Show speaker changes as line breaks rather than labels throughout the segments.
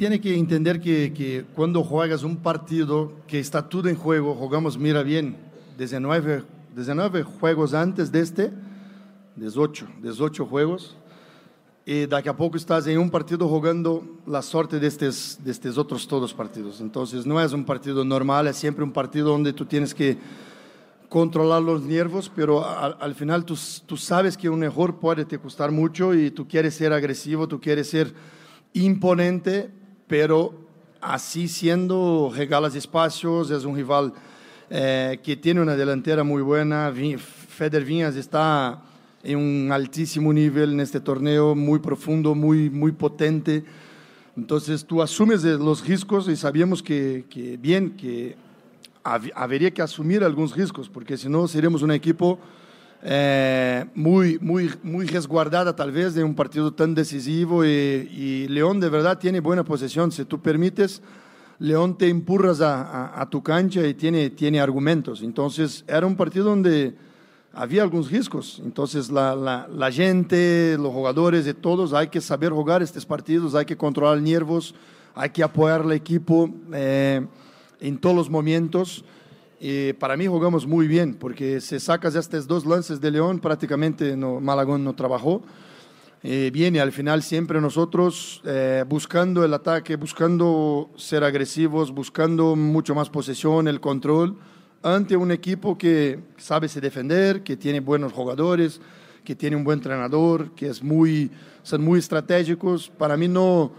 Tiene que entender que, que, cuando juegas un partido que está todo en juego, jugamos, mira bien, 19, 19 juegos antes de este, 18, 18 juegos, y daqui a poco estás en un partido jugando la suerte de estos, de estos otros todos partidos. Entonces no es un partido normal, es siempre un partido donde tú tienes que controlar los nervios, pero al, al final tú, tú sabes que un error puede te costar mucho y tú quieres ser agresivo, tú quieres ser imponente, pero así siendo regalas espacios, es un rival eh, que tiene una delantera muy buena. Feder Viñas está en un altísimo nivel en este torneo, muy profundo, muy, muy potente. Entonces tú asumes los riesgos y sabíamos que, que bien, que hab habría que asumir algunos riesgos, porque si no seríamos un equipo eh, muy, muy, muy resguardada tal vez de un partido tan decisivo y, y, León de verdad tiene buena posesión. Si tú permites, León te empurras a, a, tu cancha y tiene, tiene argumentos. Entonces era un partido donde había algunos riesgos. Entonces la, gente, los jugadores de todos, hay que saber jugar estos partidos, hay que controlar nervios, hay que apoyar al equipo eh, en todos los momentos. Para mí jugamos muy bien, porque si sacas estos dos lances de León, prácticamente Malagón no trabajó. Eh, viene al final siempre nosotros eh, buscando el ataque, buscando ser agresivos, buscando mucho más posesión, el control, ante un equipo que sabe se defender, que tiene buenos jugadores, que tiene un buen entrenador, que es muy, son muy estratégicos. Para mí no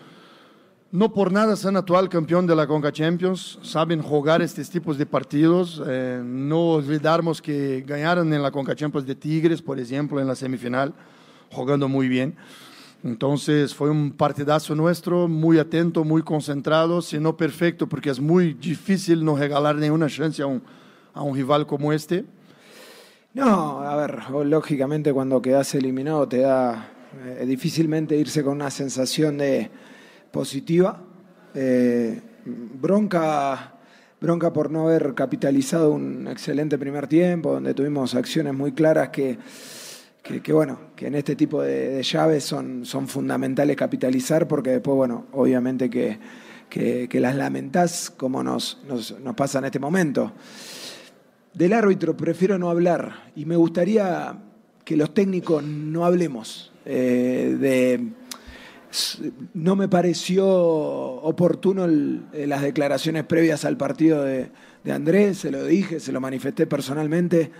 no por nada son actual campeón de la Conca Champions, saben jugar estos tipos de partidos. Eh, no olvidarnos que ganaron en la Conca Champions de Tigres, por ejemplo, en la semifinal, jugando muy bien. Entonces fue un partidazo nuestro, muy atento, muy concentrado, si no perfecto, porque es muy difícil no regalar ninguna chance a un, a rival como este.
No, a ver, lógicamente cuando quedas eliminado te da eh, difícilmente irse con una sensación de positiva. Eh, bronca, bronca por no haber capitalizado un excelente primer tiempo, donde tuvimos acciones muy claras que, que, bueno, que en este tipo de, llaves son, son fundamentales capitalizar, porque después, bueno, obviamente que, que, que las lamentás como nos, nos, nos pasa en este momento. Del árbitro prefiero no hablar y me gustaría que los técnicos no hablemos eh, de no me pareció oportuno el, las declaraciones previas al partido de, Andrés, se lo dije, se lo manifesté personalmente.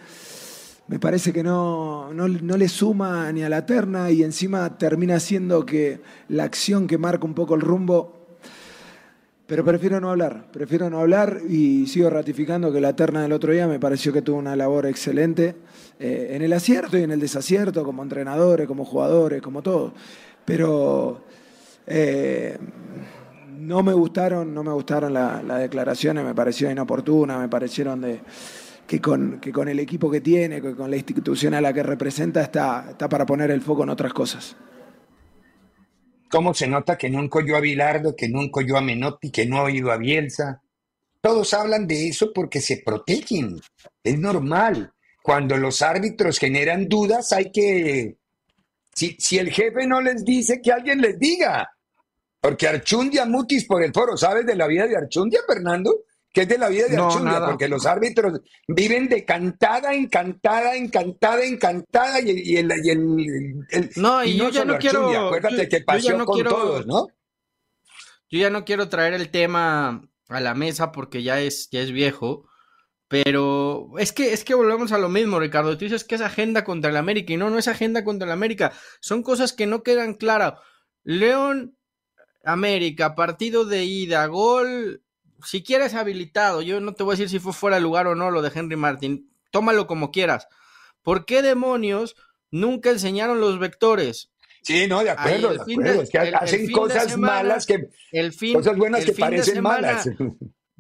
Me parece que no, no, no, le suma ni a la terna y encima termina siendo que la acción que marca un poco el rumbo. Pero prefiero no hablar, prefiero no hablar y sigo ratificando que la terna del otro día me pareció que tuvo una labor excelente eh, en el acierto y en el desacierto, como entrenadores, como jugadores, como todo pero eh, no me gustaron, no me gustaron las la declaraciones, me pareció inoportuna, me parecieron de, que, con, que con el equipo que tiene, que con la institución a la que representa, está, está para poner el foco en otras cosas.
¿Cómo se nota que nunca oyó a Bilardo, que nunca oyó a Menotti, que no ha oído a Bielsa? Todos hablan de eso porque se protegen. Es normal. Cuando los árbitros generan dudas hay que si, si el jefe no les dice, que alguien les diga. Porque Archundia Mutis por el foro, ¿sabes de la vida de Archundia, Fernando? ¿Qué es de la vida de
No,
Archundia?
nada.
Porque los árbitros viven de cantada, encantada, encantada, encantada y, y el, y el- el-
No, y yo ya no quiero-
acuérdate
yo-
que pasó
no
con
quiero-
todos, ¿no?
Yo ya no quiero traer el tema a la mesa porque ya es, ya es viejo. Pero es que, es que volvemos a lo mismo, Ricardo. Tú dices que es agenda contra el América y no, no es agenda contra el América. Son cosas que no quedan claras. León, América, partido de ida, gol si quieres habilitado, yo no te voy a decir si fue fuera de lugar o no lo de Henry Martin, tómalo como quieras. ¿Por qué demonios nunca enseñaron los vectores?
Sí, no, de acuerdo, de acuerdo. es que hacen cosas malas que.
El fin,
cosas buenas que parecen malas.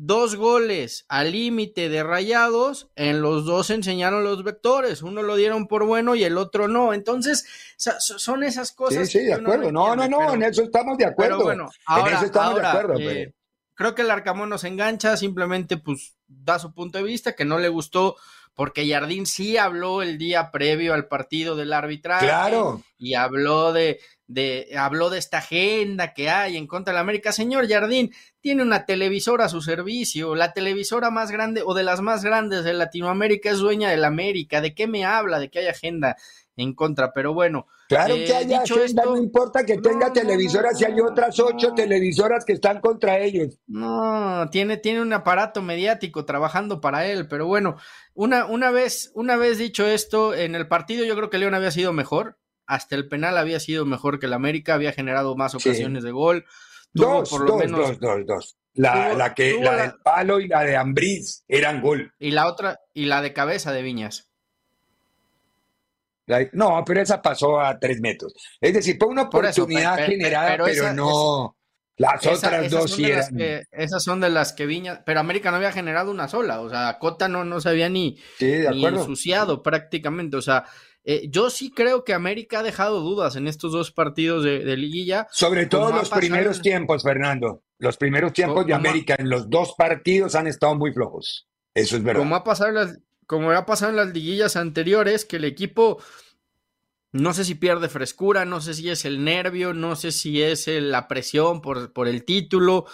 Dos goles al límite de rayados, en los dos enseñaron los vectores. Uno lo dieron por bueno y el otro no. Entonces, son esas cosas.
Sí, sí, de acuerdo. No, no, no, en eso estamos de acuerdo. Pero bueno, ahora, en eso estamos de acuerdo. Eh,
creo que el Arcamón nos engancha, simplemente pues da su punto de vista, que no le gustó porque Jardín sí habló el día previo al partido del arbitraje.
Claro.
Y habló de, de, habló de esta agenda que hay en contra de la América. Señor Jardín, tiene una televisora a su servicio, la televisora más grande o de las más grandes de Latinoamérica es dueña de la América. ¿De qué me habla? ¿De qué hay agenda? en contra, pero bueno.
Claro que eh, haya agenda, no importa que tenga televisoras y hay otras ocho televisoras que están contra ellos.
No, tiene, tiene un aparato mediático trabajando para él, pero bueno, una, una, vez, una vez dicho esto, en el partido yo creo que León había sido mejor, hasta el penal había sido mejor que el América, había generado más ocasiones de gol.
dos, por lo dos, menos, dos, dos, dos. La, la que, la del palo y la de Ambriz eran gol.
Y la otra, y la de cabeza de Viñas.
No, pero esa pasó a tres metros. Es decir, fue una oportunidad generada, pero, no. las otras dos sí eran...
esas son de las que Viña, pero América no había generado una sola, o sea, Cota no, no se había ni, ensuciado prácticamente, o sea, eh, yo sí creo que América ha dejado dudas en estos dos partidos de, liguilla.
Sobre todo los primeros tiempos, Fernando. Los primeros tiempos de América en los dos partidos han estado muy flojos. Eso es verdad.
Como ha pasado las, como ha pasado en las liguillas anteriores, que el equipo no sé si pierde frescura, no sé si es el nervio, no sé si es la presión por, por el título,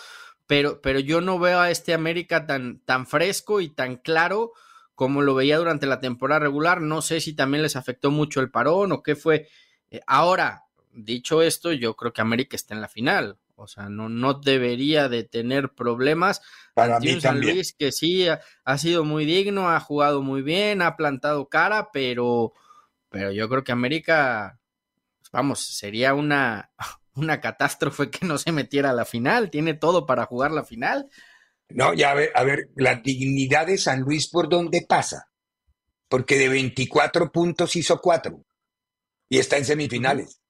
pero, pero, yo no veo a este América tan, tan fresco y tan claro como lo veía durante la temporada regular. No sé si también les afectó mucho el parón o qué fue. Eh, ahora, dicho esto, yo creo que América está en la final. O sea, no, no debería de tener problemas.
Para mí
San Luis que sí ha, sido muy digno, ha jugado muy bien, ha plantado cara, pero, pero yo creo que América, vamos, sería una, una catástrofe que no se metiera a la final. Tiene todo para jugar la final.
No, ya a ver, a ver, la dignidad de San Luis por dónde pasa. Porque de 24 puntos hizo 4 y está en semifinales.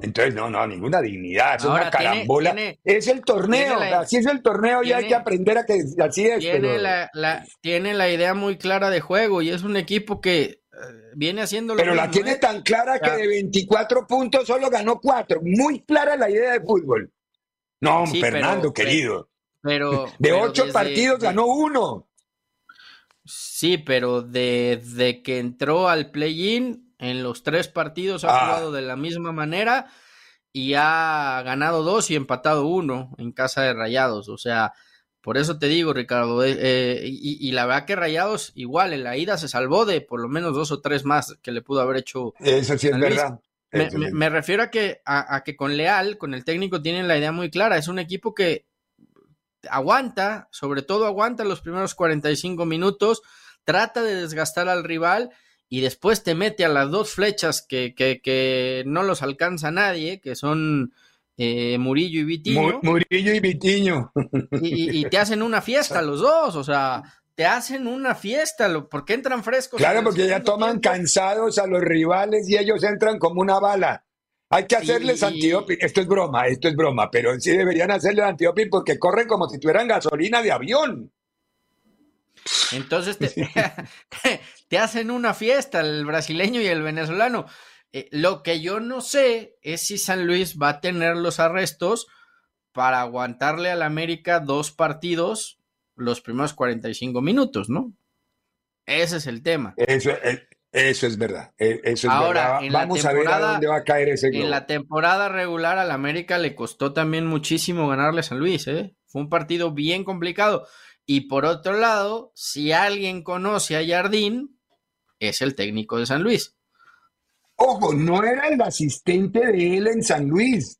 Entonces, no, no, ninguna dignidad, es una carambola. es el torneo, así es el torneo y hay que aprender a que así es.
Tiene, la, tiene la idea muy clara de juego y es un equipo que eh, viene haciendo
Pero la tiene ¿eh? tan clara que de 24 puntos solo ganó 4. Muy clara la idea de fútbol. No, Fernando, querido.
Pero,
de 8 partidos ganó uno.
Sí, pero desde que entró al play-in en los tres partidos ha ah. jugado de la misma manera y ha ganado dos y empatado uno en casa de Rayados. O sea, por eso te digo, Ricardo, eh, eh, y, la verdad que Rayados igual en la ida se salvó de por lo menos dos o tres más que le pudo haber hecho.
Eso sí es verdad.
Me, refiero a que, a, que con Leal, con el técnico, tienen la idea muy clara. Es un equipo que aguanta, sobre todo aguanta los primeros 45 minutos, trata de desgastar al rival y después te mete a las dos flechas que, que, que no los alcanza nadie, que son eh, Murillo y Vitiño.
Murillo y Vitiño.
Y, te hacen una fiesta los dos, o sea, te hacen una fiesta, porque entran frescos.
Claro, porque ya toman cansados a los rivales y ellos entran como una bala. Hay que hacerles antidoping. Esto es broma, esto es broma, pero sí deberían hacerles antidoping porque corren como si tuvieran gasolina de avión.
Entonces te, hacen una fiesta el brasileño y el venezolano. Eh, lo que yo no sé es si San Luis va a tener los arrestos para aguantarle al América dos partidos los primeros 45 minutos, ¿no? Ese es el tema.
Eso, eh, eso es verdad. Eh, eso es Ahora, Vamos a ver a dónde va a caer ese
En la temporada regular al América le costó también muchísimo ganarle a San Luis, ¿eh? Fue un partido bien complicado. Y por otro lado, si alguien conoce a Jardín, es el técnico de San Luis.
Ojo, no era el asistente de él en San Luis.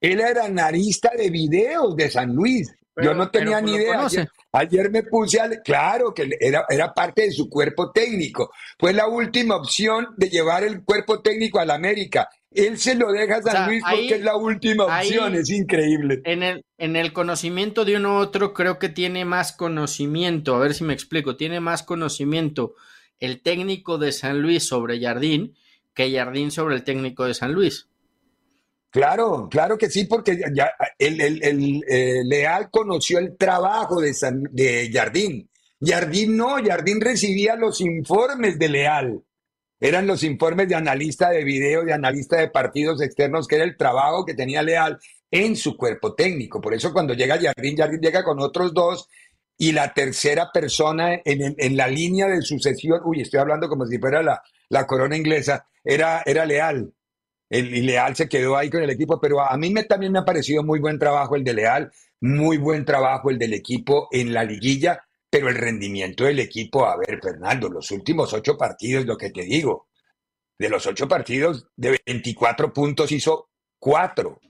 Él era analista de videos de San Luis. Yo no tenía ni idea. Ayer, me puse a... Claro, que era, era parte de su cuerpo técnico. Fue la última opción de llevar el cuerpo técnico a la América. Él se lo deja a San Luis porque es la última opción. es increíble.
En el, en el conocimiento de uno u otro, creo que tiene más conocimiento. A ver si me explico. Tiene más conocimiento el técnico de San Luis sobre Jardín que Jardín sobre el técnico de San Luis.
Claro, claro que sí, porque el, eh, Leal conoció el trabajo de, de Jardín. Jardín no, Jardín recibía los informes de Leal. Eran los informes de analista de video, de analista de partidos externos, que era el trabajo que tenía Leal en su cuerpo técnico. Por eso cuando llega Jardín, Jardín llega con otros dos y la tercera persona en, en la línea de sucesión, uy, estoy hablando como si fuera la, la corona inglesa, era, era Leal. El, Leal se quedó ahí con el equipo, pero a mí me, también me ha parecido muy buen trabajo el de Leal, muy buen trabajo el del equipo en la liguilla, pero el rendimiento del equipo, a ver, Fernando, los últimos ocho partidos, lo que te digo, de los ocho partidos, de 24 puntos hizo cuatro.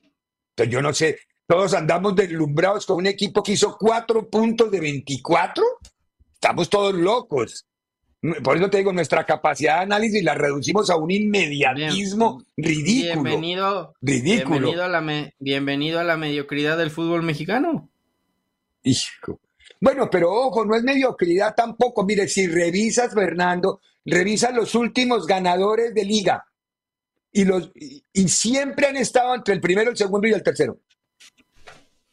Entonces yo no sé, todos andamos deslumbrados con un equipo que hizo cuatro puntos de 24. Estamos todos locos. Por eso te digo, nuestra capacidad de análisis la reducimos a un inmediatismo ridículo.
Bienvenido, Bienvenido a, la bienvenido a la mediocridad del fútbol mexicano.
Hijo. Bueno, pero ojo, no es mediocridad tampoco. Mire, si revisas, Fernando, revisa los últimos ganadores de liga. Y, los, y siempre han estado entre el primero, el segundo y el tercero.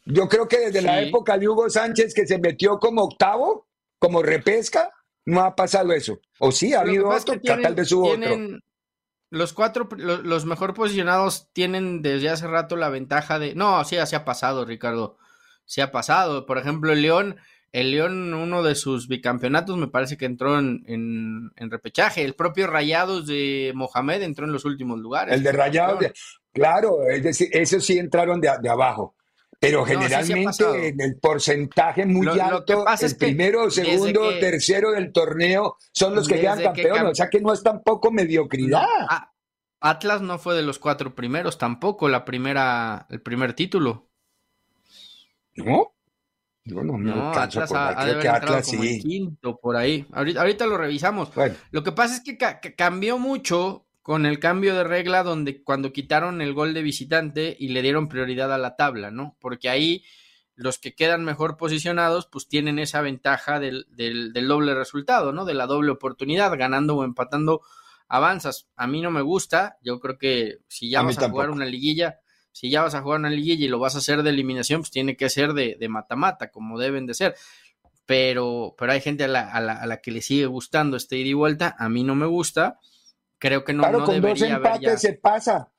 Yo creo que desde la época de Hugo Sánchez, que se metió como octavo, como repesca, no ha pasado eso. O sí, ha habido otro, que tal vez hubo otro.
Los cuatro, los, mejor posicionados tienen desde hace rato la ventaja de. No, sí, así ha pasado, Ricardo. Sí ha pasado. Por ejemplo, el León, el León, uno de sus bicampeonatos, me parece que entró en, en, repechaje. El propio Rayados de Mohamed entró en los últimos lugares.
El de Rayados, claro, es decir, esos sí entraron de, de abajo pero generalmente en el porcentaje muy alto, el primero, segundo, tercero del torneo son los que quedan campeones, o sea que no es tampoco mediocridad.
Atlas no fue de los cuatro primeros tampoco, la primera, el primer título.
¿No? Yo no, no, Atlas ha, de Atlas como
el quinto por ahí. Ahorita, lo revisamos. Lo que pasa es que cambió mucho con el cambio de regla donde cuando quitaron el gol de visitante y le dieron prioridad a la tabla, ¿no? Porque ahí los que quedan mejor posicionados pues tienen esa ventaja del, del, doble resultado, ¿no? De la doble oportunidad, ganando o empatando avanzas. A mí no me gusta, yo creo que si ya vas a jugar una liguilla, si ya vas a jugar una liguilla y lo vas a hacer de eliminación, pues tiene que ser de mata-mata, como deben de ser. Pero, pero hay gente a la, a, la, a la que le sigue gustando este ida y vuelta, a mí no me gusta Creo que no,
claro, con dos empates se pasa.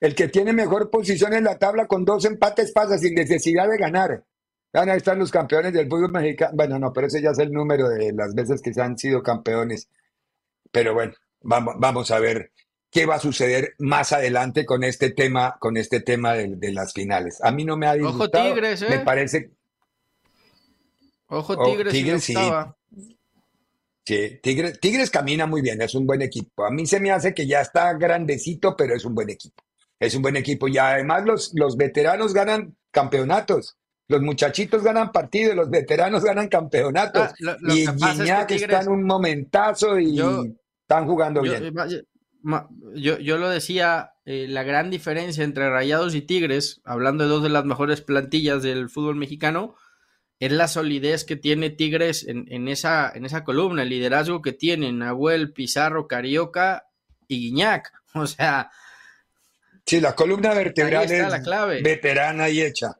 El que tiene mejor posición en la tabla con dos empates pasa sin necesidad de ganar. Ahí están los campeones del fútbol mexicano. Bueno, no, pero ese ya es el número de las veces que se han sido campeones. Pero bueno, vamos, vamos a ver qué va a suceder más adelante con este tema, con este tema de, las finales. A mí no me ha disgustado. Ojo Tigres, ¿eh? Me parece.
Ojo oh, Tigres, Tigres sí.
Sí, Tigres, Tigres camina muy bien, es un buen equipo. A mí se me hace que ya está grandecito, pero es un buen equipo. Es un buen equipo. Y además los, los veteranos ganan campeonatos. Los muchachitos ganan partidos, los veteranos ganan campeonatos. Ah, y Guiñac está en un momentazo y están jugando bien.
Yo, yo, lo decía, eh, la gran diferencia entre Rayados y Tigres, hablando de dos de las mejores plantillas del fútbol mexicano, es la solidez que tiene Tigres en, esa, en esa columna, el liderazgo que tienen Nahuel, Pizarro, Carioca y Guiñac. O sea.
Sí, la columna vertebral es la clave. veterana y hecha.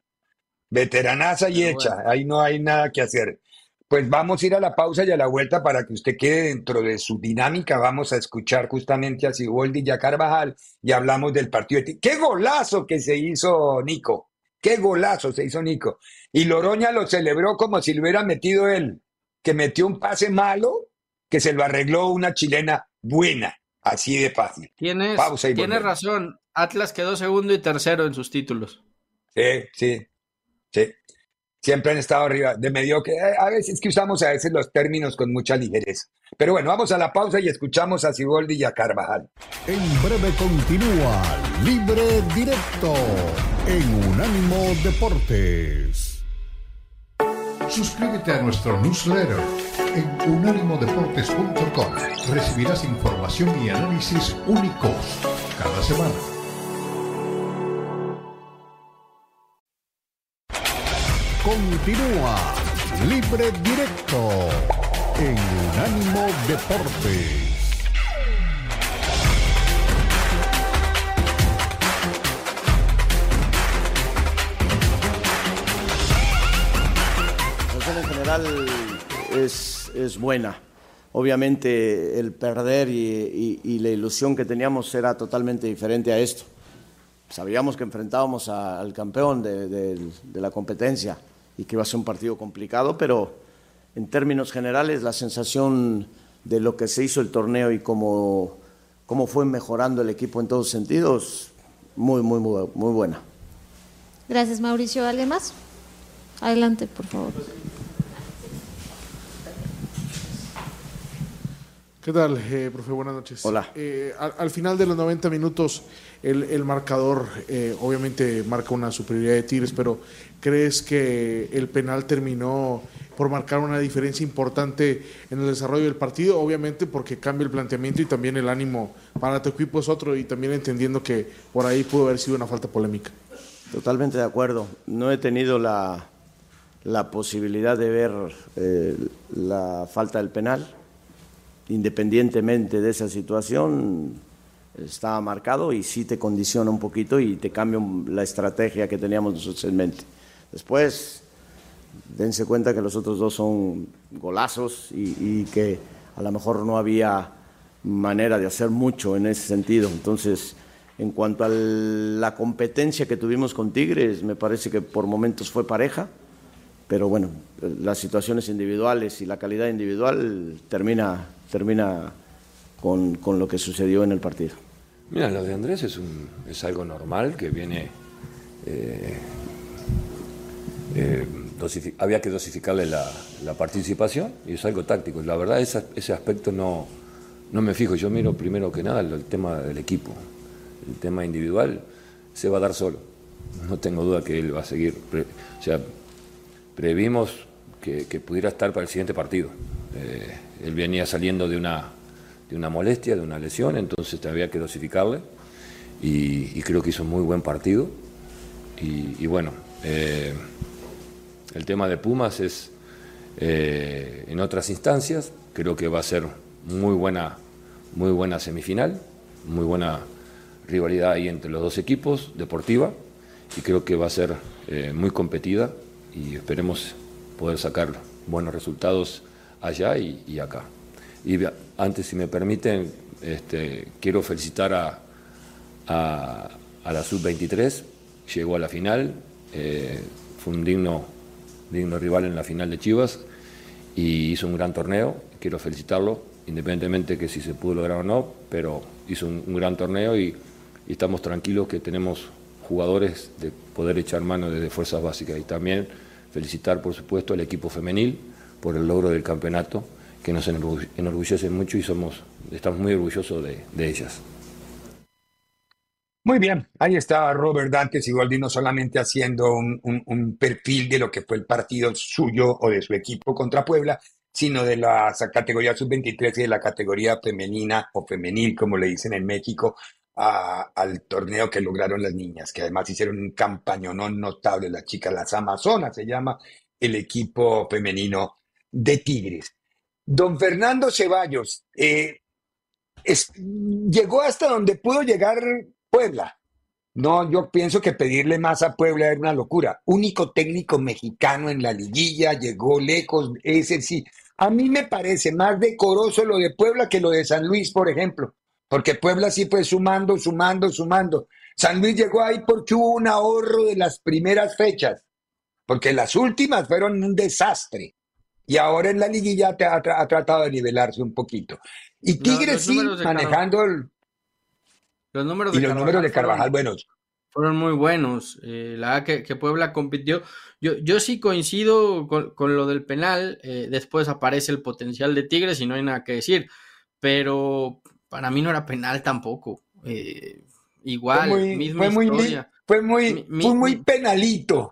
Veteranaza y hecha. Ahí no hay nada que hacer. Pues vamos a ir a la pausa y a la vuelta para que usted quede dentro de su dinámica. Vamos a escuchar justamente a Siboldi y a Carvajal y hablamos del partido de ¡Qué golazo que se hizo Nico! ¡Qué golazo se hizo Nico! Y Loroña lo celebró como si lo hubiera metido él, que metió un pase malo, que se lo arregló una chilena buena, así de fácil.
Tienes, tienes razón, Atlas quedó segundo y tercero en sus títulos.
Sí, sí, sí. Siempre han estado arriba de medio que eh, A veces que usamos a veces los términos con mucha ligereza. Pero bueno, vamos a la pausa y escuchamos a Siboldi y a Carvajal.
En breve continúa Libre Directo en Unánimo Deportes. Suscríbete a nuestro newsletter en unánimodeportes.com. Recibirás información y análisis únicos cada semana. Continúa Libre Directo en Unánimo Deportes.
General es, es buena. Obviamente el perder y, y, y, la ilusión que teníamos era totalmente diferente a esto. Sabíamos que enfrentábamos a, al campeón de, de, de, la competencia y que iba a ser un partido complicado, pero en términos generales la sensación de lo que se hizo el torneo y cómo, cómo fue mejorando el equipo en todos sentidos, muy, muy, muy, muy buena.
Gracias, Mauricio. ¿Alguien más? Adelante, por favor.
¿Qué tal, eh, profe? Buenas noches.
Hola.
Eh, al, al, final de los 90 minutos, el, el marcador eh, obviamente marca una superioridad de Tigres, pero ¿crees que el penal terminó por marcar una diferencia importante en el desarrollo del partido? Obviamente porque cambia el planteamiento y también el ánimo para tu equipo es otro y también entendiendo que por ahí pudo haber sido una falta polémica.
Totalmente de acuerdo. No he tenido la, la posibilidad de ver la falta del penal independientemente de esa situación, estaba marcado y sí te condiciona un poquito y te cambia la estrategia que teníamos nosotros en mente. Después, dense cuenta que los otros dos son golazos y que a lo mejor no había manera de hacer mucho en ese sentido. Entonces, en cuanto a la competencia que tuvimos con Tigres, me parece que por momentos fue pareja, pero bueno, las situaciones individuales y la calidad individual termina termina con, con, lo que sucedió en el partido.
Mira, lo de Andrés es, un, es algo normal que viene. Eh, eh, había que dosificarle la, la, participación y es algo táctico. La verdad, esa, ese aspecto no, no me fijo. Yo miro primero que nada el, tema del equipo. El tema individual se va a dar solo. No tengo duda que él va a seguir. O sea, previmos que, pudiera estar para el siguiente partido. Eh, él venía saliendo de una, de una molestia, de una lesión, entonces había que dosificarle y, creo que hizo un muy buen partido. Y, y bueno, eh, el tema de Pumas es eh, en otras instancias, creo que va a ser muy buena, muy buena semifinal, muy buena rivalidad ahí entre los dos equipos, deportiva, y creo que va a ser eh, muy competida y esperemos poder sacar buenos resultados allá y, acá. Y antes, si me permiten, este, quiero felicitar a, a, la Sub-23, llegó a la final, eh, fue un digno, digno rival en la final de Chivas y hizo un gran torneo, quiero felicitarlo, independientemente que si se pudo lograr o no, pero hizo un, un gran torneo y, y, estamos tranquilos que tenemos jugadores de poder echar mano desde fuerzas básicas y también felicitar, por supuesto, al equipo femenil, por el logro del campeonato, que nos enorgullece mucho y somos, estamos muy orgullosos de, ellas.
Muy bien, ahí está Robert Dantes Igualdi no solamente haciendo un, perfil de lo que fue el partido suyo o de su equipo contra Puebla, sino de la categoría sub-23 y de la categoría femenina o femenil, como le dicen en México, al torneo que lograron las niñas, que además hicieron un campañonón notable, las chicas, las Amazonas se llama el equipo femenino de Tigres. Don Fernando Ceballos eh, es, llegó hasta donde pudo llegar Puebla. No, yo pienso que pedirle más a Puebla era una locura. Único técnico mexicano en la liguilla, llegó lejos, ese sí. A mí me parece más decoroso lo de Puebla que lo de San Luis, por ejemplo, porque Puebla sí fue sumando, sumando, sumando. San Luis llegó ahí porque hubo un ahorro de las primeras fechas, porque las últimas fueron un desastre y ahora en la liguilla ha, ha, ha tratado de nivelarse un poquito. Y Tigres no, sí, manejando el...
Los números
y los Carvajal números de Carvajal,
fueron,
buenos.
Fueron muy buenos. Eh, la que, que, Puebla compitió. Yo, yo sí coincido con, con lo del penal. Eh, después aparece el potencial de Tigres y no hay nada que decir. Pero para mí no era penal tampoco. Eh, igual,
fue muy,
misma
fue muy,
historia.
Fue muy,
Mi-
fue muy penalito.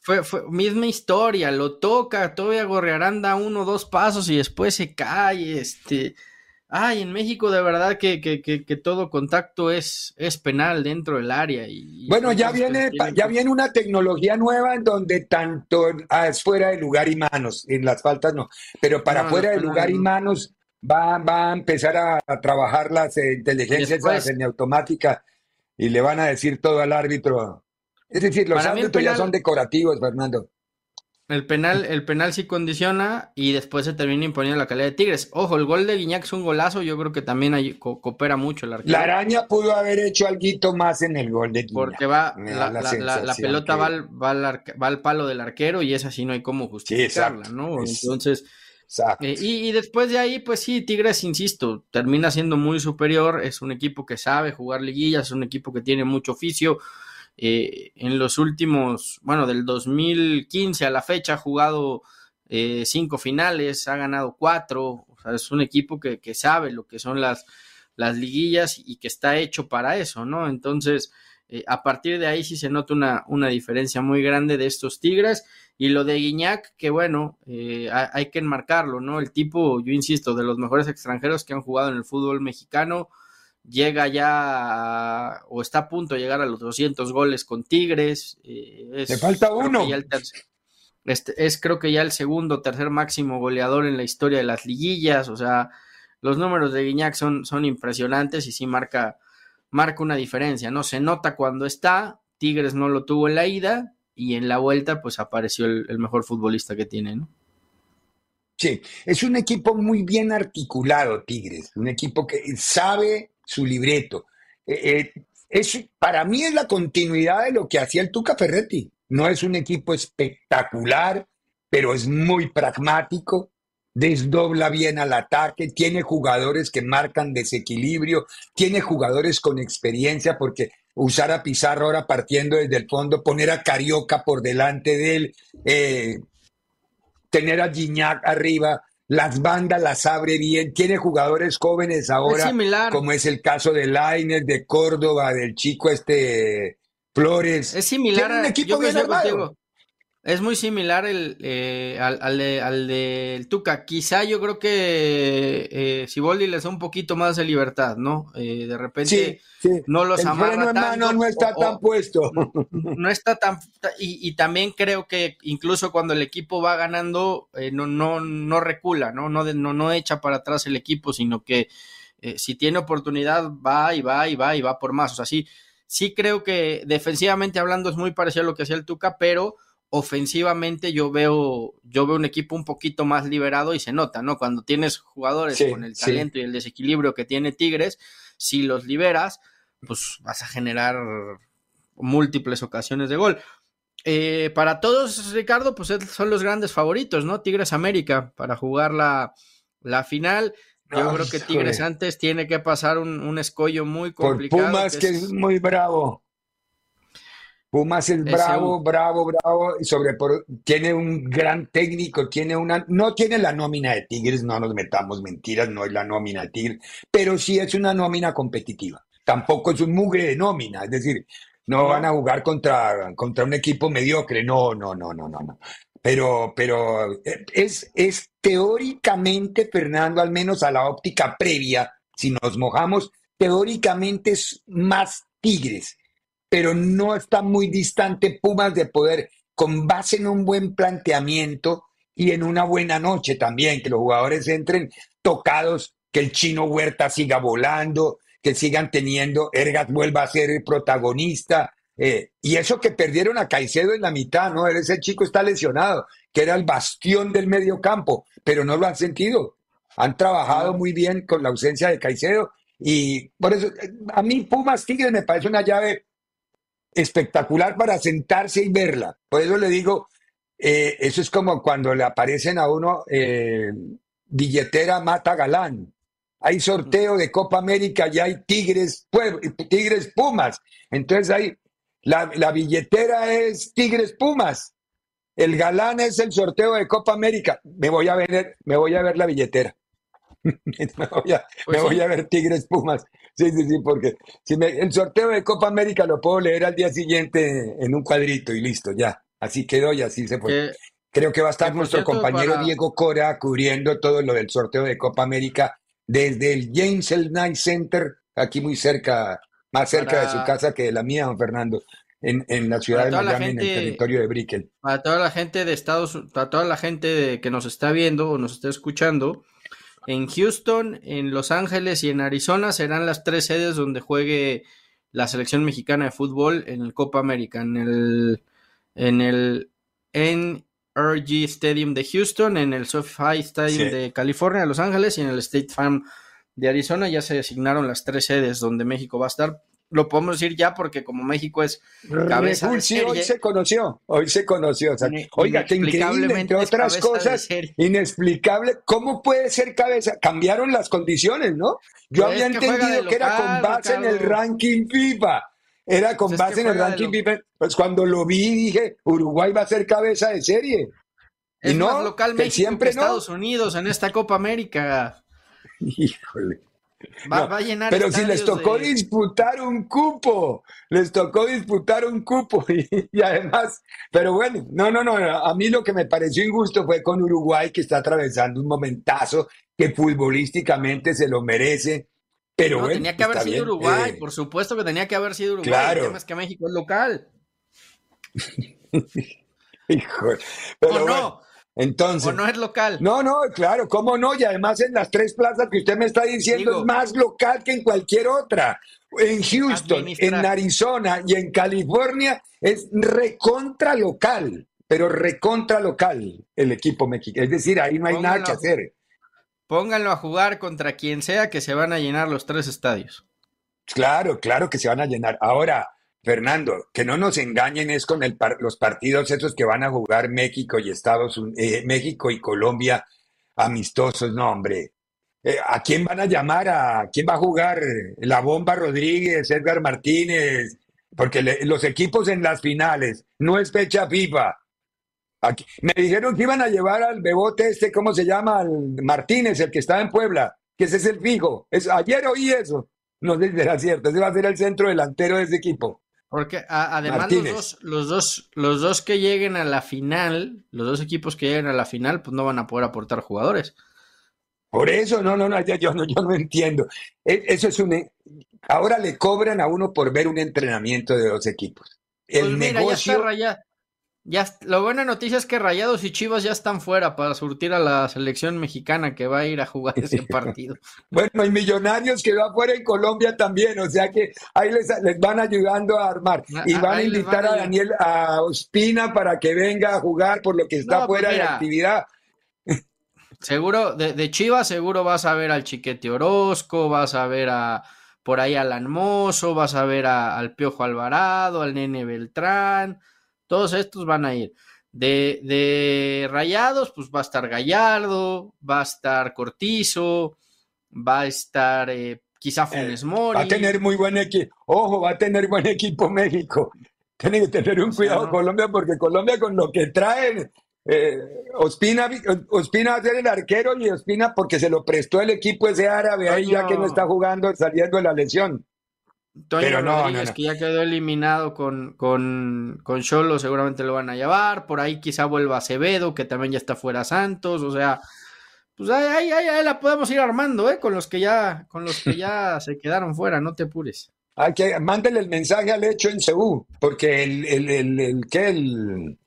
Fue, fue misma historia, lo toca, todavía Gorriarán da uno o dos pasos y después se cae, este... Ay, en México de verdad que, que, que, que todo contacto es, es penal dentro del área. Y,
Bueno, ya viene,
tienen
ya viene una tecnología nueva en donde tanto ah, es fuera de lugar y manos, en las faltas no, pero para
No,
fuera de lugar y manos va, va a empezar a, a trabajar las eh, inteligencias
Después-
semiautomáticas y le van a decir todo al árbitro. Es decir, los árbitros ya son decorativos, Fernando.
El penal, el penal sí condiciona y después se termina imponiendo la calidad de Tigres. Ojo, el gol de Guiñac es un golazo, yo creo que también co- coopera mucho el arquero.
La araña pudo haber hecho algo más en el gol de Guiñac.
Porque va, la, pelota
que-
va, al, va, al arca- va al palo del arquero y esa sí no hay cómo justificarla. ¿no?
Es-
Entonces, Eh, y, y después de ahí, pues sí, Tigres, insisto, termina siendo muy superior, es un equipo que sabe jugar liguillas, es un equipo que tiene mucho oficio. Eh, en los últimos, bueno, del 2015 a la fecha ha jugado eh, cinco finales, ha ganado cuatro, o sea, es un equipo que, que sabe lo que son las, las liguillas y que está hecho para eso, ¿no? Entonces, eh, a partir de ahí sí se nota una, una diferencia muy grande de estos Tigres. Y lo de Guiñac, que bueno, eh, hay, que enmarcarlo, ¿no? El tipo, yo insisto, de los mejores extranjeros que han jugado en el fútbol mexicano, llega ya a- o está a punto de llegar a los 200 goles con Tigres. eh, es,
Le falta uno.
este, es creo que ya el segundo o tercer máximo goleador en la historia de las liguillas. O sea, los números de Guiñac son, son impresionantes y sí marca, marca una diferencia, ¿no? Se nota cuando está, Tigres no lo tuvo en la ida y en la vuelta pues apareció el, mejor futbolista que tiene, ¿no?
Sí, es un equipo muy bien articulado, Tigres, un equipo que sabe su libreto. Eh, eh, para mí es la continuidad de lo que hacía el Tuca Ferretti. No es un equipo espectacular, pero es muy pragmático, desdobla bien al ataque, tiene jugadores que marcan desequilibrio, tiene jugadores con experiencia, porque usar a Pizarro ahora partiendo desde el fondo, poner a Carioca por delante de él, eh, tener a Gignac arriba, las bandas las abre bien, tiene jugadores jóvenes ahora, como es el caso de Lainez, de Córdoba, del chico este Flores.
Es similar
un equipo bien armado.
contigo. Es muy similar el, eh, al, al, de, al del Tuca. Quizá yo creo que eh, Siboldi les da un poquito más de libertad, ¿no? Eh, de repente
Sí, sí.
no los
el
amarra
freno de mano
tanto,
no está
o-
tan puesto.
no está tan y, y también creo que incluso cuando el equipo va ganando eh, no no no recula no no de- no no echa para atrás el equipo sino que eh, si tiene oportunidad va y va y va y va por más o sea sí sí creo que defensivamente hablando es muy parecido a lo que hacía el Tuca pero ofensivamente yo veo yo veo un equipo un poquito más liberado y se nota no cuando tienes jugadores
Sí,
con el
sí.
talento y el desequilibrio que tiene Tigres si los liberas pues vas a generar múltiples ocasiones de gol. Eh, para todos, Ricardo, pues es- son los grandes favoritos, ¿no? Tigres América para jugar la, la final. Yo
Ay,
creo que. Tigres antes tiene que pasar un, un escollo muy
Por
complicado.
Pumas, que es muy bravo. Pumas es bravo, bravo, bravo, y sobre tiene un gran técnico, tiene una, no tiene la nómina de Tigres, no nos metamos mentiras, no es la nómina de Tigres, pero sí es una nómina competitiva. Tampoco es un mugre de nómina, es decir, no,
No.
van a jugar contra, contra un equipo mediocre, no, no, no, no, no, no. Pero, pero eh, es, es teóricamente, Fernando, al menos a la óptica previa, si nos mojamos, teóricamente es más Tigres pero no está muy distante Pumas de poder, con base en un buen planteamiento y en una buena noche también, que los jugadores entren tocados, que el chino Huerta siga volando, que sigan teniendo, Ergas vuelva a ser el protagonista. eh, y eso que perdieron a Caicedo en la mitad, ¿no? Ese chico está lesionado, que era el bastión del medio campo, pero no lo han sentido. Han trabajado muy bien con la ausencia de Caicedo y por eso, eh, a mí Pumas Tigres me parece una llave espectacular para sentarse y verla. Por eso le digo, eh, eso es como cuando le aparecen a uno eh, billetera mata galán. Hay sorteo de Copa América y hay Tigres, Tigres Pumas. Entonces hay, la, la billetera es Tigres Pumas. El galán es el sorteo de Copa América. Me voy a ver, me voy a ver la billetera. me voy a,
Pues
me
sí.
voy a ver Tigres Pumas. Sí, sí, sí, porque si me- el sorteo de Copa América lo puedo leer al día siguiente en un cuadrito y listo, ya. Así quedó y así se fue.
Que-
Creo que va a estar nuestro compañero
para-
Diego Cora cubriendo todo lo del sorteo de Copa América desde el James L. Knight Center, aquí muy cerca, más cerca de su casa que de la mía, don Fernando, en, en la ciudad de Miami, en el territorio de Brickell.
Para toda la gente de Estados para toda la gente de- que nos está viendo o nos está escuchando, en Houston, en Los Ángeles y en Arizona serán las tres sedes donde juegue la selección mexicana de fútbol en el Copa América, en el en el NRG Stadium de Houston, en el SoFi Stadium
Sí.
de California, Los Ángeles y en el State Farm de Arizona ya se designaron las tres sedes donde México va a estar. Lo podemos decir ya porque como México es cabeza de
sí, hoy
serie,
se conoció, hoy se conoció. o sea, oiga, qué increíble, entre otras cosas,
serie.
inexplicable. ¿Cómo puede ser cabeza? Cambiaron las condiciones, ¿no? Yo
Pues
había
que
entendido que era con base en el ranking FIFA. Era con
Pues es que
base en el ranking FIFA. Pues cuando lo vi dije, Uruguay va a ser cabeza de serie.
Es
y no,
más local
que siempre
que
no.
Estados Unidos en esta Copa América.
Híjole.
Va,
No,
va a llenar
Pero si les tocó
de-
disputar un cupo, les tocó disputar un cupo y, y además, pero bueno, no, no, no, a mí lo que me pareció injusto fue con Uruguay que está atravesando un momentazo que futbolísticamente se lo merece, pero
No,
bueno,
tenía que haber sido
bien,
Uruguay,
eh,
por supuesto que tenía que haber sido Uruguay.
Claro.
El tema es que México es local.
híjole, pero
¿O
bueno,
no?
Entonces,
¿O no es local?
No, no, claro, cómo no, y además en las tres plazas que usted me está diciendo
Digo-
es más local que en cualquier otra. En Houston, en Arizona y en California es recontra local, pero recontra local el equipo mexicano. Es decir, ahí no hay nada que hacer.
Pónganlo a jugar contra quien sea que se van a llenar los tres estadios.
Claro, claro que se van a llenar. Ahora, Fernando, que no nos engañen es con el par- los partidos esos que van a jugar México y Estados Unidos, México y Colombia amistosos, no, hombre. Eh, ¿a quién van a llamar? ¿A quién va a jugar? La Bomba Rodríguez, Edgar Martínez, porque los equipos en las finales no es fecha FIFA. Me dijeron que iban a llevar al bebote este, ¿cómo se llama? Al Martínez, el que estaba en Puebla, que ese es el fijo. Es, ayer oí eso. No sé si será cierto. Ese va a ser el centro delantero de ese equipo.
Porque a- además los dos, los dos, los dos que lleguen a la final, los dos equipos que lleguen a la final, pues no van a poder aportar jugadores.
Por eso, no, no, no, ya- yo no, yo no entiendo. E- Eso es un. Ahora le cobran a uno por ver un entrenamiento de dos equipos. El
Pues mira, ya
negocio.
está raya- Ya, la buena noticia es que Rayados y Chivas ya están fuera para surtir a la selección mexicana que va a ir a jugar ese partido.
Bueno, hay millonarios que va afuera en Colombia también, o sea que ahí les, les van ayudando a armar. Y van a
ahí
invitar
van a.
Daniel, a Ospina para que venga a jugar por lo que está
No, pues
fuera de actividad.
Seguro, de, de Chivas seguro vas a ver al Chiquete Orozco, vas a ver a por ahí al Almozo, vas a ver a- al Piojo Alvarado, al Nene Beltrán, todos estos van a ir. De, de Rayados, pues va a estar Gallardo, va a estar Cortizo, va a estar eh, quizá Funes Mori.
Va a tener muy buen equipo. Ojo, va a tener buen equipo México. Tiene que tener un cuidado. Colombia porque Colombia con lo que traen. eh, Ospina, Ospina va a ser el arquero y Ospina porque se lo prestó el equipo ese árabe ahí ya que no está jugando saliendo de la lesión.
Toño
Pero no,
Rodríguez,
no.
que ya quedó eliminado con, con, con Cholo, seguramente lo van a llevar. Por ahí quizá vuelva Acevedo, que también ya está fuera Santos. O sea, pues ahí, ahí, ahí- ahí la podemos ir armando, ¿eh? Con los que ya, con los que ya se quedaron fuera, no te apures.
Hay que mándele el mensaje al hecho en Ceú, porque el, el, el, el, ¿qué? el,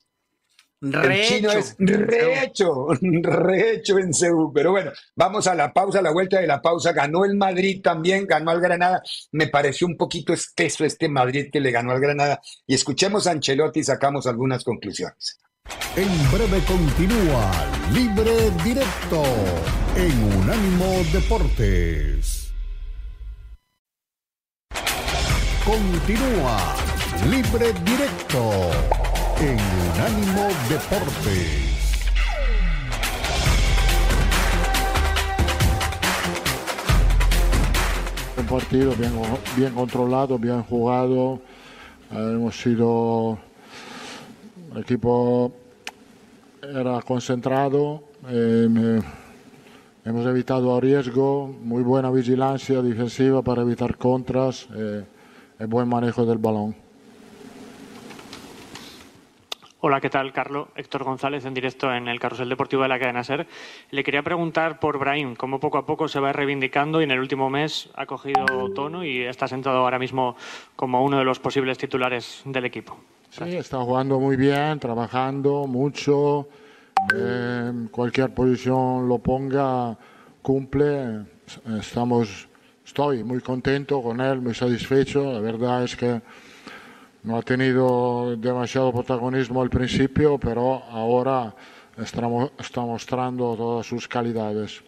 el chino
Rehecho.
es rehecho, rehecho en Ceú. Pero bueno, vamos a la pausa, a la vuelta de la pausa. Ganó el Madrid también, ganó al Granada. Me pareció un poquito espeso este Madrid que le ganó al Granada. Y escuchemos a Ancelotti y sacamos algunas conclusiones.
En breve continúa Libre Directo en Unánimo Deportes. Continúa Libre Directo en Unánimo Deportes.
Un partido bien, bien controlado, bien jugado. Eh, hemos sido. El equipo era concentrado. eh, hemos evitado riesgo. Muy buena vigilancia defensiva para evitar contras. eh, y buen manejo del balón.
Hola, ¿qué tal, Carlos? Héctor González en directo en el Carrusel Deportivo de la cadena SER. Le quería preguntar por Brahim, cómo poco a poco se va reivindicando y en el último mes ha cogido tono y está sentado ahora mismo como uno de los posibles titulares del equipo.
Sí, está jugando muy bien, trabajando mucho. En cualquier posición lo ponga, cumple. Estamos, estoy muy contento con él, muy satisfecho. La verdad es que no ha tenido demasiado protagonismo al principio, pero ahora está, mostrando todas sus calidades.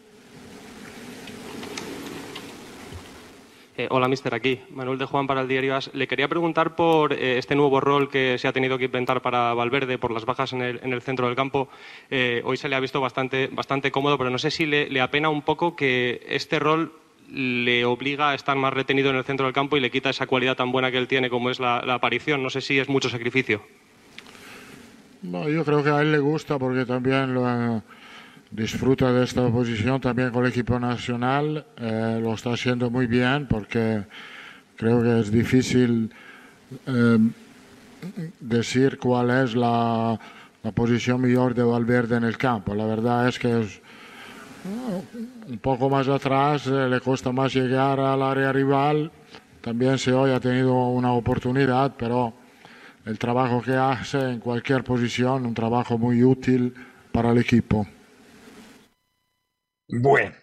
Eh, hola, mister, aquí. Manuel de Juan para el diario AS. Le quería preguntar por eh, este nuevo rol que se ha tenido que inventar para Valverde por las bajas en el, en el centro del campo. Eh, hoy se le ha visto bastante, bastante cómodo, pero no sé si le apena un poco que este rol le obliga a estar más retenido en el centro del campo y le quita esa cualidad tan buena que él tiene como es la, aparición. No sé si es mucho sacrificio.
No, yo creo que a él le gusta porque también lo, disfruta de esta posición también con el equipo nacional. Eh, lo está haciendo muy bien porque creo que es difícil eh, decir cuál es la, la, posición mejor de Valverde en el campo. La verdad es que es, un poco más atrás eh, le cuesta más llegar al área rival. También si hoy ha tenido una oportunidad, pero el trabajo que hace en cualquier posición, un trabajo muy útil para el equipo.
Bueno,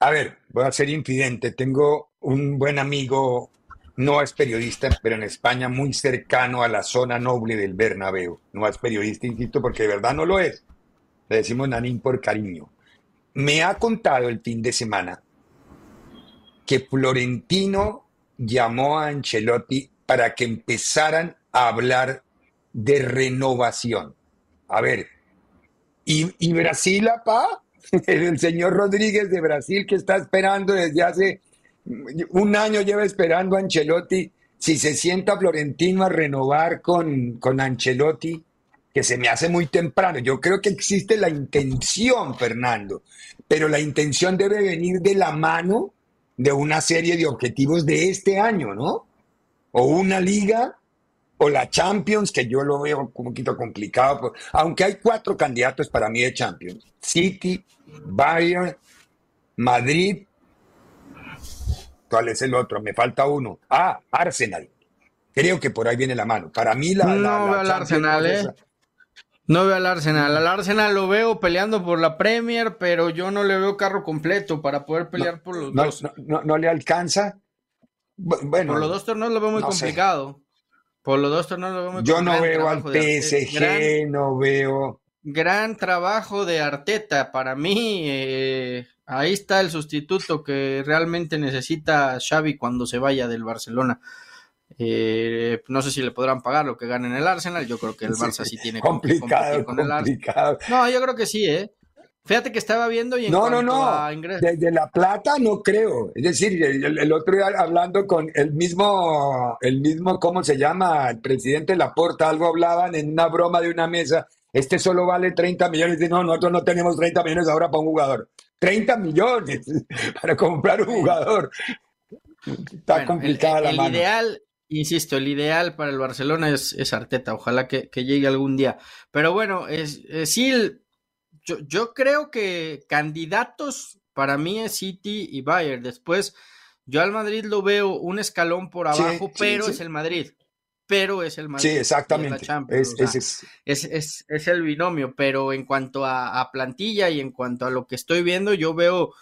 a ver, voy a ser infidente. Tengo un buen amigo, no es periodista, pero en España muy cercano a la zona noble del Bernabéu. No es periodista, insisto, porque de verdad no lo es. Le decimos Nanín por cariño me ha contado el fin de semana que Florentino llamó a Ancelotti para que empezaran a hablar de renovación. A ver, ¿y, y Brasil, apá? El señor Rodríguez de Brasil que está esperando desde hace un año lleva esperando a Ancelotti. Si se sienta Florentino a renovar con, con Ancelotti, que se me hace muy temprano. Yo creo que existe la intención, Fernando, pero la intención debe venir de la mano de una serie de objetivos de este año, ¿no? O una liga, o la Champions, que yo lo veo un poquito complicado, aunque hay cuatro candidatos para mí de Champions. City, Bayern, Madrid. ¿Cuál es el otro? Me falta uno. Ah, Arsenal. Creo que por ahí viene la mano. Para mí la...
No
la,
veo al Arsenal, ¿eh? No veo al Arsenal. Al Arsenal lo veo peleando por la Premier, pero yo no le veo carro completo para poder pelear
no,
por los
no,
dos.
No, no, le alcanza. Bueno,
por los dos torneos lo veo muy complicado. Sé. Por los dos torneos lo veo muy
Yo
complicado.
no veo al PSG, gran, no veo.
Gran trabajo de Arteta. Para mí, eh, ahí está el sustituto que realmente necesita Xavi cuando se vaya del Barcelona. Eh, no sé si le podrán pagar lo que gane en el Arsenal. Yo creo que el Barça sí, sí tiene
complicado,
que
con complicado.
el Arsenal. No, yo creo que sí, ¿eh? Fíjate que estaba viendo y en
no, no, no.
A.
Desde La Plata no creo. Es decir, el, el, otro día hablando con el mismo, el mismo, ¿cómo se llama? El presidente Laporta, algo hablaban en una broma de una mesa. Este solo vale 30 millones. Y no, nosotros no tenemos 30 millones ahora para un jugador. 30 millones para comprar un jugador. Está
bueno,
complicada
el,
la
el
mano.
Ideal, insisto, el ideal para el Barcelona es, es Arteta, ojalá que, que, llegue algún día. Pero bueno, es, es sí, yo, yo, creo que candidatos para mí es City y Bayern. Después, yo al Madrid lo veo un escalón por abajo, sí, pero sí, es el Madrid. Pero es el Madrid.
Sí, exactamente.
Es, o sea, es, es, es, el binomio, pero en cuanto a, a, plantilla y en cuanto a lo que estoy viendo, yo veo,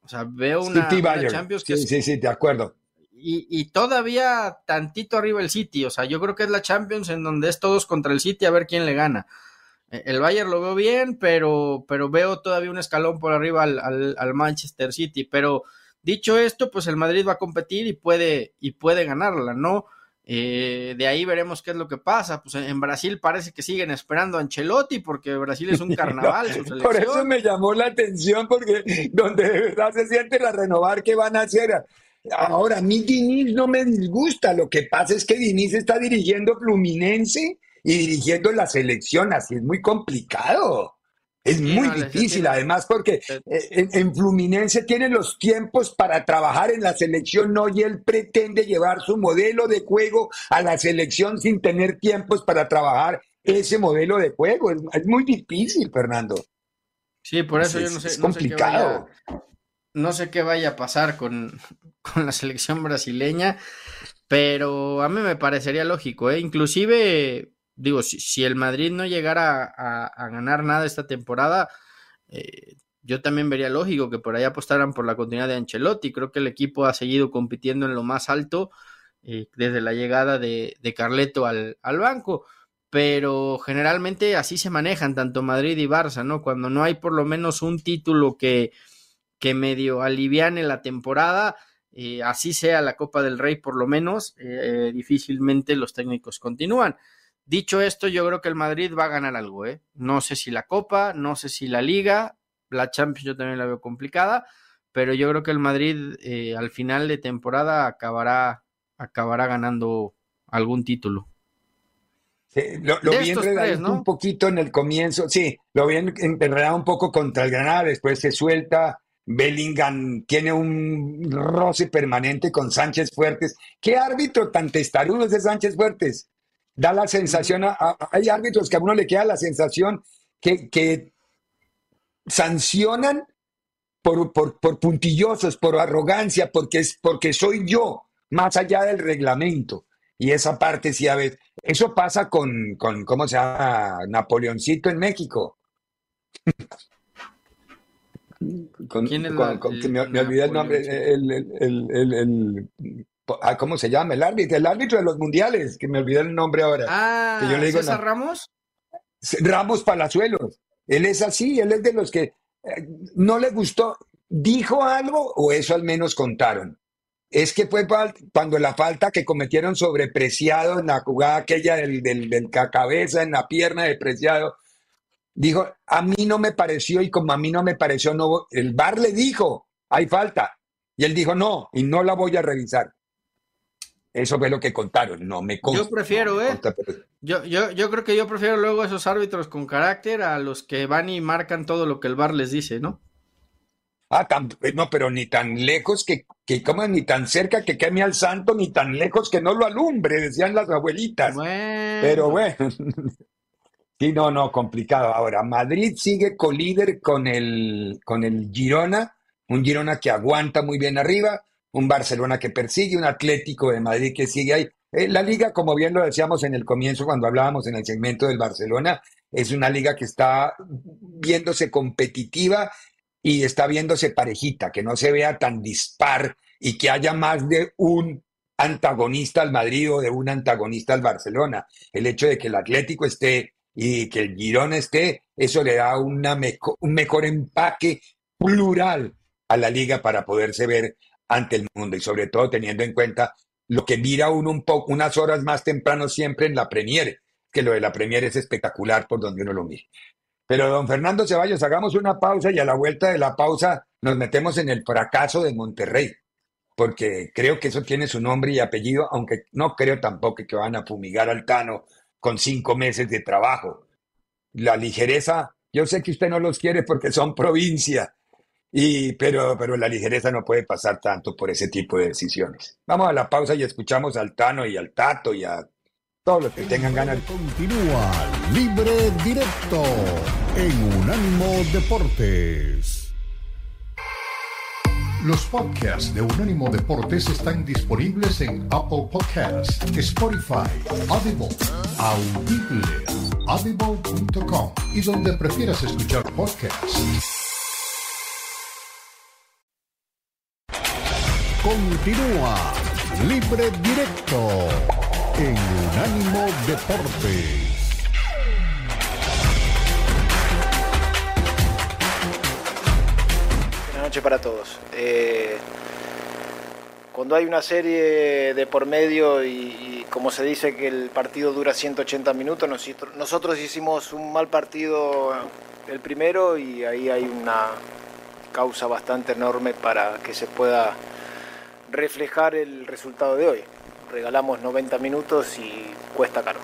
o sea, veo una,
City,
una Champions que
sí, sí, sí, de acuerdo.
Y, y, todavía tantito arriba el City. O sea, yo creo que es la Champions en donde es todos contra el City a ver quién le gana. El Bayern lo veo bien, pero, pero veo todavía un escalón por arriba al, al, al, Manchester City. Pero dicho esto, pues el Madrid va a competir y puede, y puede ganarla, ¿no? Eh, de ahí veremos qué es lo que pasa. Pues en Brasil parece que siguen esperando a Ancelotti porque Brasil es un carnaval. su
Por eso me llamó la atención porque donde de verdad se siente la renovar, ¿qué van a hacer? Ahora, a mí Diniz no me disgusta, lo que pasa es que Diniz está dirigiendo Fluminense y dirigiendo la selección, así es muy complicado. Es muy no, difícil, además, porque en, en, Fluminense tiene los tiempos para trabajar en la selección, no, y él pretende llevar su modelo de juego a la selección sin tener tiempos para trabajar ese modelo de juego. Es, es muy difícil, Fernando.
Sí, por eso
Es-
yo no sé.
es
no sé qué
complicado.
No sé qué vaya a pasar con, con la selección brasileña, pero a mí me parecería lógico, ¿eh? Inclusive, digo, si, si el Madrid no llegara a, ganar nada esta temporada, eh, yo también vería lógico que por ahí apostaran por la continuidad de Ancelotti. Creo que el equipo ha seguido compitiendo en lo más alto eh, desde la llegada de, de Carleto al, al banco pero generalmente así se manejan tanto Madrid y Barça, ¿no? Cuando no hay por lo menos un título que, que medio aliviane la temporada, eh, así sea la Copa del Rey por lo menos, eh, difícilmente los técnicos continúan. Dicho esto, yo creo que el Madrid va a ganar algo, ¿eh? No sé si la Copa, no sé si la Liga, la Champions yo también la veo complicada, pero yo creo que el Madrid eh, al final de temporada acabará, acabará ganando algún título.
Sí, lo, lo vi un poquito en el comienzo, sí, lo vi en- enredado un poco contra el Granada, después se suelta, Bellingham tiene un roce permanente con Sánchez Fuertes. ¿Qué árbitro tan testarudo es de Sánchez Fuertes? Da la sensación, hay árbitros que a uno le queda la sensación que, sancionan por, por, por puntillosos, por arrogancia, porque, es, porque soy yo, más allá del reglamento. Y esa parte sí a veces. Eso pasa con, con ¿cómo se llama? Napoleoncito en México. Con-
¿Quién es
con-
la-
con-
el
que me, me olvidé el nombre. El, el- el- ah, ¿Cómo se llama? El árbitro, el árbitro de los mundiales, que me olvidé el nombre ahora.
Ah,
que yo le digo,
César Ramos.
Ramos Palazuelos. Él es así, él es de los que eh, no le gustó. ¿Dijo algo o eso al menos contaron? Es que fue cuando la falta que cometieron sobre Preciado en la jugada aquella del, del, del ca- cabeza en la pierna de Preciado, dijo, a mí no me pareció y como a mí no me pareció, no, el VAR le dijo, hay falta. Y él dijo, no, y no la voy a revisar. Eso fue lo que contaron, no me consta.
Yo prefiero,
no
¿eh?
consta, pero-
Yo, yo, yo creo que yo prefiero luego esos árbitros con carácter a los que van y marcan todo lo que el bar les dice, ¿no?
Ah, tan- no, pero ni tan lejos que, que como ni tan cerca que queme al santo, ni tan lejos que no lo alumbre, decían las abuelitas. Pero bueno, sí, no, no, complicado. Ahora, Madrid sigue colíder con el, con el Girona, un Girona que aguanta muy bien arriba, un Barcelona que persigue, un Atlético de Madrid que sigue ahí. Eh, la liga, como bien lo decíamos en el comienzo cuando hablábamos en el segmento del Barcelona, es una liga que está viéndose competitiva y está viéndose parejita, que no se vea tan dispar y que haya más de un antagonista al Madrid o de un antagonista al Barcelona. El hecho de que el Atlético esté y que el Girona esté, eso le da una un mejor empaque plural a la liga para poderse ver ante el mundo y sobre todo teniendo en cuenta lo que mira uno un poco unas horas más temprano siempre en la Premier, que lo de la Premier es espectacular por donde uno lo mire. Pero don Fernando Ceballos, hagamos una pausa y a la vuelta de la pausa nos metemos en el fracaso de Monterrey, porque creo que eso tiene su nombre y apellido, aunque no creo tampoco que van a fumigar al Tano con cinco meses de trabajo. La ligereza, yo sé que usted no los quiere porque son provincia, y, pero, pero la ligereza no puede pasar tanto por ese tipo de decisiones. Vamos a la pausa y escuchamos al Tano y al Tato y a todos los que tengan ganas.
Continúa Libre Directo en Unánimo Deportes. Los podcasts de Unánimo Deportes están disponibles en Apple Podcasts, Spotify, Audible, Audible, audible.com y donde prefieras escuchar podcasts. Continúa Libre Directo en Unánimo Deportes.
Noches para todos. Eh, cuando hay una serie de por medio y, y como se dice que el partido dura 180 minutos, nosotros, nosotros hicimos un mal partido el primero y ahí hay una causa bastante enorme para que se pueda reflejar el resultado de hoy. Regalamos 90 minutos y cuesta caro.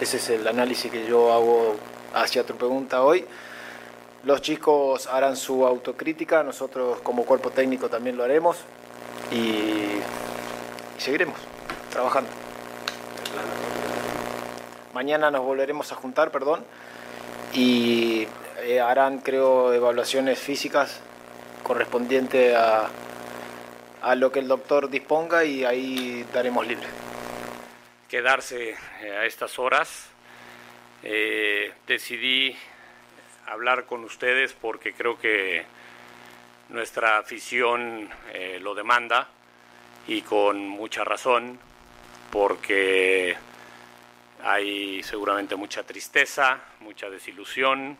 Ese es el análisis que yo hago hacia tu pregunta hoy. Los chicos harán su autocrítica, nosotros como cuerpo técnico también lo haremos y, seguiremos trabajando.
mañana nos volveremos a juntar, perdón, y eh, harán, creo, evaluaciones físicas correspondientes a, a lo que el doctor disponga y ahí daremos libre.
Quedarse eh, a estas horas. Eh, decidí hablar con ustedes porque creo que nuestra afición eh, lo demanda y con mucha razón porque hay seguramente mucha tristeza, mucha desilusión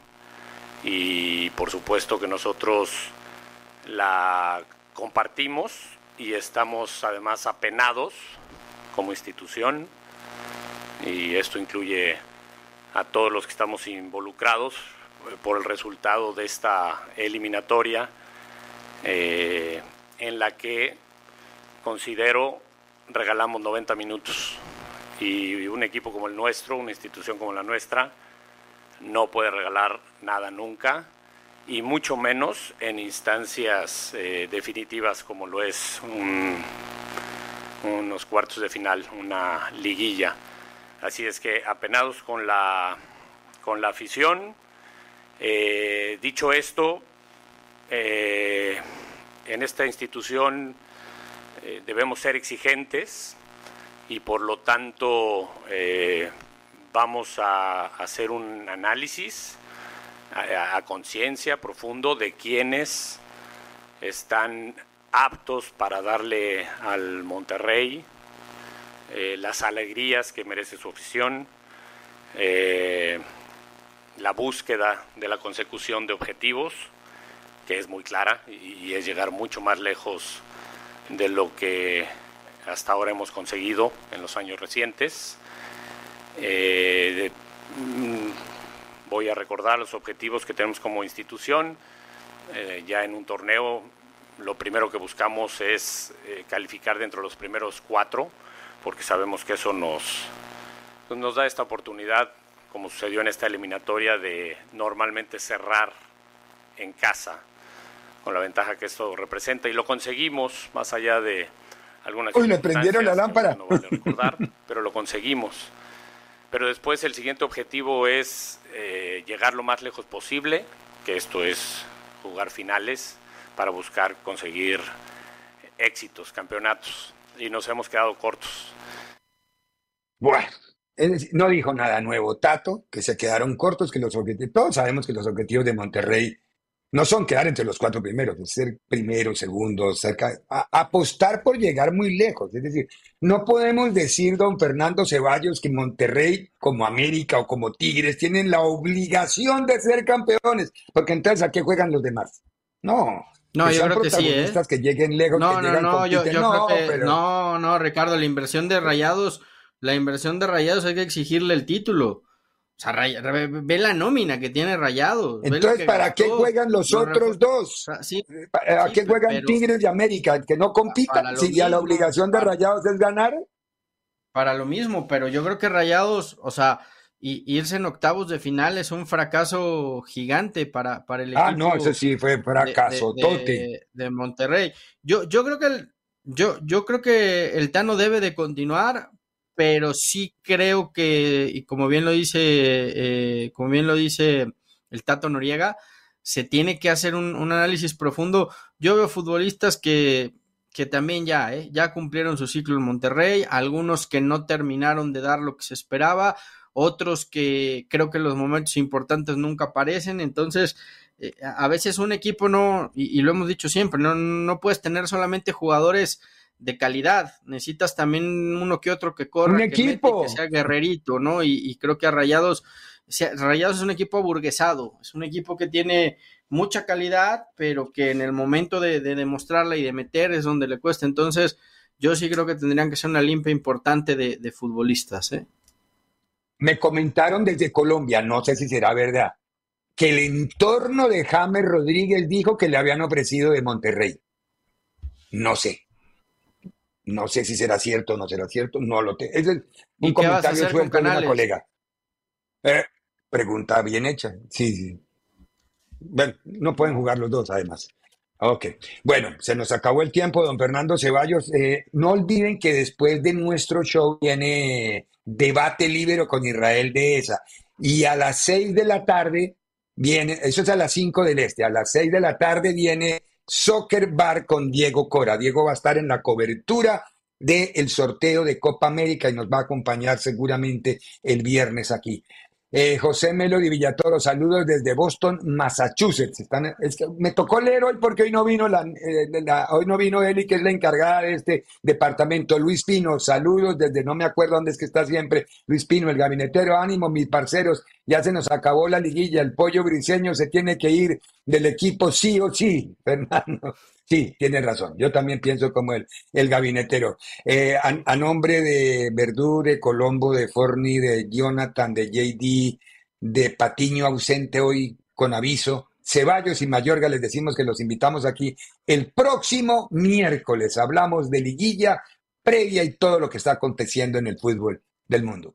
y por supuesto que nosotros la compartimos y estamos además apenados como institución y esto incluye a todos los que estamos involucrados por el resultado de esta eliminatoria eh, en la que considero regalamos 90 minutos y un equipo como el nuestro, una institución como la nuestra, no puede regalar nada nunca y mucho menos en instancias eh, definitivas como lo es unos cuartos de final, una liguilla. Así es que apenados con la, con la afición. Eh, dicho esto, eh, en esta institución debemos ser exigentes y por lo tanto vamos a hacer un análisis a, conciencia profundo de quienes están aptos para darle al Monterrey eh, las alegrías que merece su afición, eh, la búsqueda de la consecución de objetivos, que es muy clara y, es llegar mucho más lejos de lo que hasta ahora hemos conseguido en los años recientes. Eh, mm, voy a recordar los objetivos que tenemos como institución. Eh, ya en un torneo lo primero que buscamos es eh, calificar dentro de los primeros cuatro, porque sabemos que eso nos, pues nos da esta oportunidad, como sucedió en esta eliminatoria, de normalmente cerrar en casa, con la ventaja que esto representa. Y lo conseguimos, más allá de algunas...
Uy, le prendieron la lámpara.
No vale recordar, pero lo conseguimos pero después el siguiente objetivo es eh, llegar lo más lejos posible, que esto es jugar finales para buscar conseguir éxitos, campeonatos, y nos hemos quedado cortos.
Bueno, no dijo nada nuevo Tato, que se quedaron cortos, que los objetivos, todos sabemos que los objetivos de Monterrey no son quedar entre los cuatro primeros, ser primero, segundo, cerca, apostar por llegar muy lejos. Es decir, no podemos decir, don Fernando Ceballos, que Monterrey, como América o como Tigres, tienen la obligación de ser campeones, porque entonces ¿a qué juegan los demás? No.
No, yo creo que sí, ¿eh?
que lleguen lejos,
no,
que
no, no, yo, creo que, no, no, Ricardo, la inversión de Rayados, la inversión de Rayados hay que exigirle el título. O sea, ve la nómina que tiene Rayado.
Entonces, ¿para qué juegan los otros dos? ¿A qué juegan Tigres de América? ¿Que no compitan? Si ya la obligación de Rayados es ganar.
Para lo mismo, pero yo creo que Rayados, o sea, y, irse en octavos de final es un fracaso gigante para, para el equipo.
Ah, no, ese sí fue fracaso,
de, de, Monterrey. Yo, yo creo que el, yo, yo creo que el Tano debe de continuar pero sí creo que, y como bien lo dice, eh, como bien lo dice el Tato Noriega, se tiene que hacer un, análisis profundo. Yo veo futbolistas que, que también ya, eh, ya cumplieron su ciclo en Monterrey, algunos que no terminaron de dar lo que se esperaba, otros que creo que los momentos importantes nunca aparecen, entonces eh, a veces un equipo no, y, y, lo hemos dicho siempre, no, no puedes tener solamente jugadores de calidad. Necesitas también uno que otro que corra,
que, equipo.
que sea guerrerito, ¿no? Y, creo que a Rayados, Rayados es un equipo aburguesado, es un equipo que tiene mucha calidad, pero que en el momento de, demostrarla y de meter es donde le cuesta. Entonces, yo sí creo que tendrían que ser una limpia importante de, futbolistas. ¿eh?
Me comentaron desde Colombia, no sé si será verdad, que el entorno de James Rodríguez dijo que le habían ofrecido de Monterrey. No sé. No sé si será cierto o no será cierto, no lo tengo. es un comentario suelto de una colega. Eh, pregunta bien hecha, sí, sí. Bueno, no pueden jugar los dos, además. Ok, bueno, se nos acabó el tiempo, don Fernando Ceballos. Eh, no olviden que después de nuestro show viene debate libre con Israel de esa. Y a las seis de la tarde viene, eso es a las cinco del este, a las seis de la tarde viene Soccer Bar con Diego Cora. Diego va a estar en la cobertura del sorteo de Copa América y nos va a acompañar seguramente el viernes aquí. Eh, José Melody Villatoro, saludos desde Boston, Massachusetts. Me tocó leer hoy porque hoy no vino la, eh, la, hoy no vino Eli, que es la encargada de este departamento. Luis Pino, saludos desde no me acuerdo dónde es que está siempre. Luis Pino, el gabinetero, ánimo, mis parceros. Ya se nos acabó la liguilla. El pollo briseño se tiene que ir del equipo sí o sí, Fernando. Sí, tiene razón. Yo también pienso como el, el gabinetero. Eh, a, nombre de Verdure, Colombo, de Forni, de Jonathan, de JD, de Patiño ausente hoy con aviso, Ceballos y Mayorga, les decimos que los invitamos aquí el próximo miércoles. Hablamos de liguilla previa y todo lo que está aconteciendo en el fútbol del mundo.